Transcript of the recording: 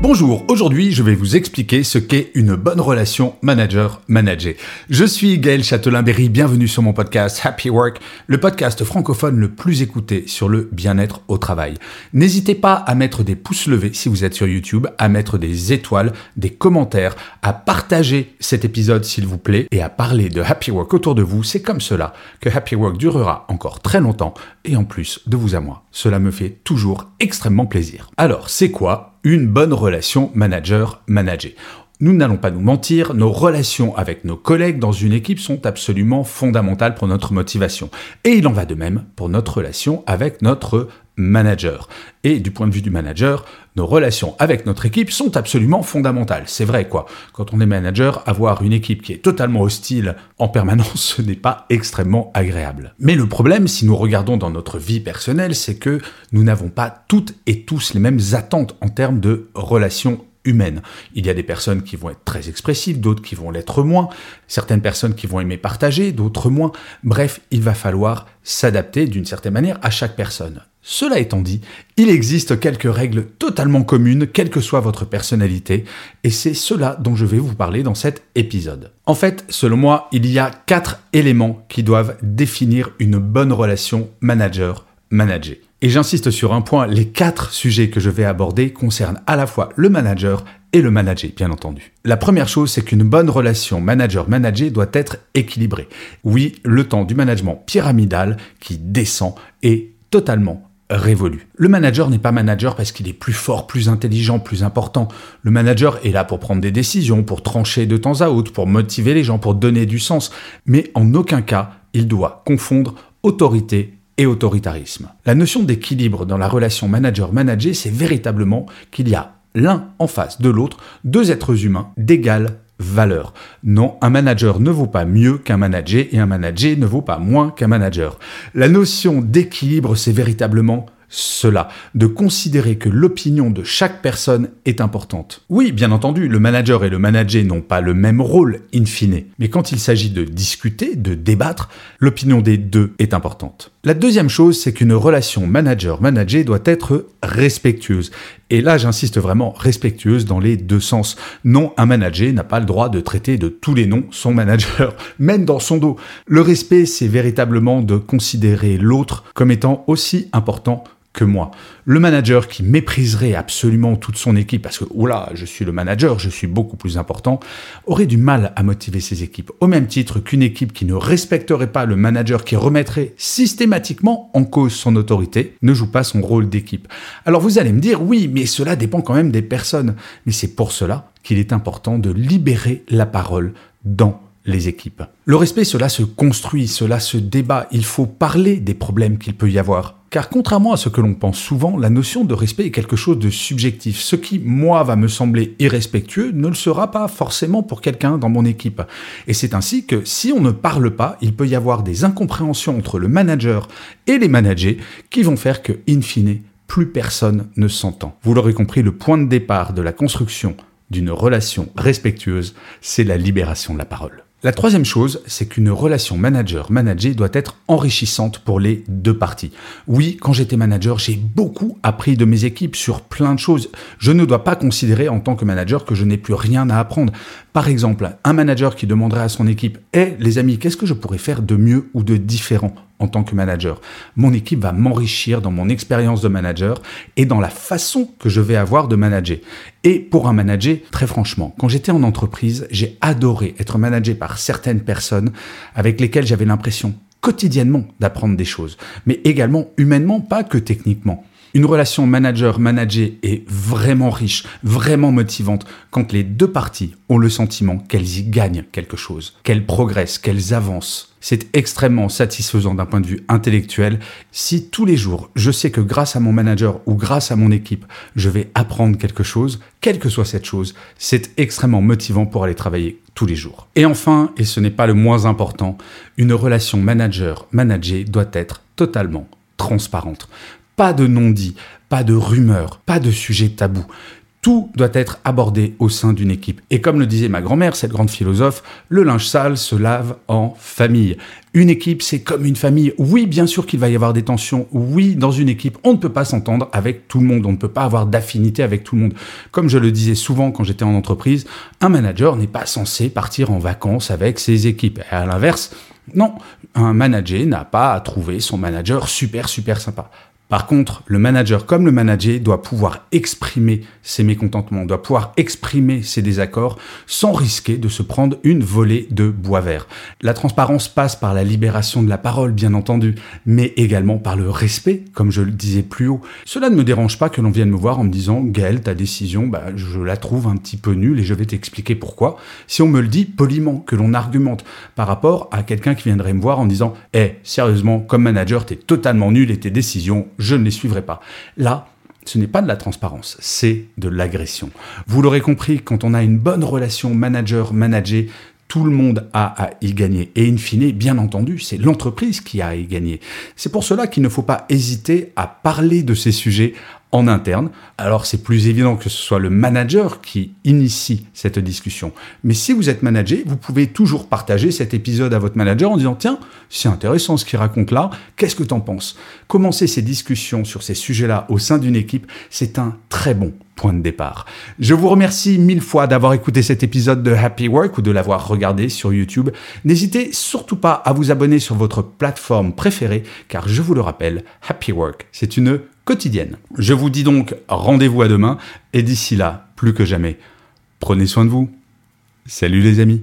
Bonjour, aujourd'hui je vais vous expliquer ce qu'est une bonne relation manager-manager. Je suis Gaël Châtelain-Berry, bienvenue sur mon podcast Happy Work, le podcast francophone le plus écouté sur le bien-être au travail. N'hésitez pas à mettre des pouces levés si vous êtes sur YouTube, à mettre des étoiles, des commentaires, à partager cet épisode s'il vous plaît et à parler de Happy Work autour de vous. C'est comme cela que Happy Work durera encore très longtemps et en plus de vous à moi. Cela me fait toujours extrêmement plaisir. Alors, c'est quoi une bonne relation manager-manager. Nous n'allons pas nous mentir, nos relations avec nos collègues dans une équipe sont absolument fondamentales pour notre motivation. Et il en va de même pour notre relation avec notre manager. Et du point de vue du manager, nos relations avec notre équipe sont absolument fondamentales. C'est vrai quoi. Quand on est manager, avoir une équipe qui est totalement hostile en permanence, ce n'est pas extrêmement agréable. Mais le problème, si nous regardons dans notre vie personnelle, c'est que nous n'avons pas toutes et tous les mêmes attentes en termes de relations Il y a des personnes qui vont être très expressives, d'autres qui vont l'être moins, certaines personnes qui vont aimer partager, d'autres moins. Bref, il va falloir s'adapter d'une certaine manière à chaque personne. Cela étant dit, il existe quelques règles totalement communes, quelle que soit votre personnalité, et c'est cela dont je vais vous parler dans cet épisode. En fait, selon moi, il y a quatre éléments qui doivent définir une bonne relation manager-manager. Et j'insiste sur un point, les quatre sujets que je vais aborder concernent à la fois le manager et le manager, bien entendu. La première chose, c'est qu'une bonne relation manager-manager doit être équilibrée. Oui, le temps du management pyramidal qui descend est totalement révolu. Le manager n'est pas manager parce qu'il est plus fort, plus intelligent, plus important. Le manager est là pour prendre des décisions, pour trancher de temps à autre, pour motiver les gens, pour donner du sens. Mais en aucun cas, il doit confondre autorité et autoritarisme. La notion d'équilibre dans la relation manager-manager, c'est véritablement qu'il y a l'un en face de l'autre deux êtres humains d'égale valeur. Non, un manager ne vaut pas mieux qu'un manager et un manager ne vaut pas moins qu'un manager. La notion d'équilibre, c'est véritablement cela, de considérer que l'opinion de chaque personne est importante. Oui, bien entendu, le manager et le manager n'ont pas le même rôle in fine, mais quand il s'agit de discuter, de débattre, l'opinion des deux est importante. La deuxième chose, c'est qu'une relation manager-manager doit être respectueuse. Et là, j'insiste vraiment, respectueuse dans les deux sens. Non, un manager n'a pas le droit de traiter de tous les noms son manager, même dans son dos. Le respect, c'est véritablement de considérer l'autre comme étant aussi important que moi. Le manager qui mépriserait absolument toute son équipe parce que, oula, je suis le manager, je suis beaucoup plus important, aurait du mal à motiver ses équipes. Au même titre qu'une équipe qui ne respecterait pas le manager, qui remettrait systématiquement en cause son autorité, ne joue pas son rôle d'équipe. Alors vous allez me dire, oui, mais cela dépend quand même des personnes. Mais c'est pour cela qu'il est important de libérer la parole dans les équipes. Le respect, cela se construit, cela se débat, il faut parler des problèmes qu'il peut y avoir. Car contrairement à ce que l'on pense souvent, la notion de respect est quelque chose de subjectif. Ce qui, moi, va me sembler irrespectueux ne le sera pas forcément pour quelqu'un dans mon équipe. Et c'est ainsi que si on ne parle pas, il peut y avoir des incompréhensions entre le manager et les managers qui vont faire que, in fine, plus personne ne s'entend. Vous l'aurez compris, le point de départ de la construction d'une relation respectueuse, c'est la libération de la parole. La troisième chose, c'est qu'une relation manager-manager doit être enrichissante pour les deux parties. Oui, quand j'étais manager, j'ai beaucoup appris de mes équipes sur plein de choses. Je ne dois pas considérer en tant que manager que je n'ai plus rien à apprendre. Par exemple, un manager qui demanderait à son équipe Eh les amis, qu'est-ce que je pourrais faire de mieux ou de différent? En tant que manager Mon équipe va m'enrichir dans mon expérience de manager et dans la façon que je vais avoir de manager. Et pour un manager, très franchement, quand j'étais en entreprise, j'ai adoré être managé par certaines personnes avec lesquelles j'avais l'impression quotidiennement d'apprendre des choses, mais également humainement, pas que techniquement. Une relation manager-manager est vraiment riche, vraiment motivante quand les deux parties ont le sentiment qu'elles y gagnent quelque chose, qu'elles progressent, qu'elles avancent. C'est extrêmement satisfaisant d'un point de vue intellectuel si tous les jours je sais que grâce à mon manager ou grâce à mon équipe, je vais apprendre quelque chose, quelle que soit cette chose, c'est extrêmement motivant pour aller travailler tous les jours. Et enfin, et ce n'est pas le moins important, une relation manager-manager doit être totalement transparente. Pas de non-dit, pas de rumeurs, pas de sujet tabou. Tout doit être abordé au sein d'une équipe. Et comme le disait ma grand-mère, cette grande philosophe, le linge sale se lave en famille. Une équipe, c'est comme une famille. Oui, bien sûr qu'il va y avoir des tensions. Oui, dans une équipe, on ne peut pas s'entendre avec tout le monde. On ne peut pas avoir d'affinité avec tout le monde. Comme je le disais souvent quand j'étais en entreprise, un manager n'est pas censé partir en vacances avec ses équipes. Et à l'inverse, non, un manager n'a pas à trouver son manager super super sympa. Par contre, le manager comme le manager doit pouvoir exprimer ses mécontentements, doit pouvoir exprimer ses désaccords sans risquer de se prendre une volée de bois vert. La transparence passe par la libération de la parole, bien entendu, mais également par le respect, comme je le disais plus haut. Cela ne me dérange pas que l'on vienne me voir en me disant Gaël, ta décision, bah, je la trouve un petit peu nulle et je vais t'expliquer pourquoi. Si on me le dit poliment, que l'on argumente par rapport à quelqu'un qui viendrait me voir en disant Eh, sérieusement, comme manager, t'es totalement nul et tes décisions, je ne les suivrai pas. Là, ce n'est pas de la transparence, c'est de l'agression. Vous l'aurez compris, quand on a une bonne relation manager-manager, tout le monde a à y gagner. Et in fine, bien entendu, c'est l'entreprise qui a à y gagner. C'est pour cela qu'il ne faut pas hésiter à parler de ces sujets en interne. Alors c'est plus évident que ce soit le manager qui initie cette discussion. Mais si vous êtes manager, vous pouvez toujours partager cet épisode à votre manager en disant tiens, c'est intéressant ce qu'il raconte là, qu'est-ce que t'en penses? Commencer ces discussions sur ces sujets-là au sein d'une équipe, c'est un très bon point de départ. Je vous remercie mille fois d'avoir écouté cet épisode de Happy Work ou de l'avoir regardé sur YouTube. N'hésitez surtout pas à vous abonner sur votre plateforme préférée car je vous le rappelle, Happy Work, c'est une quotidienne. Je vous dis donc rendez-vous à demain et d'ici là, plus que jamais, prenez soin de vous. Salut les amis.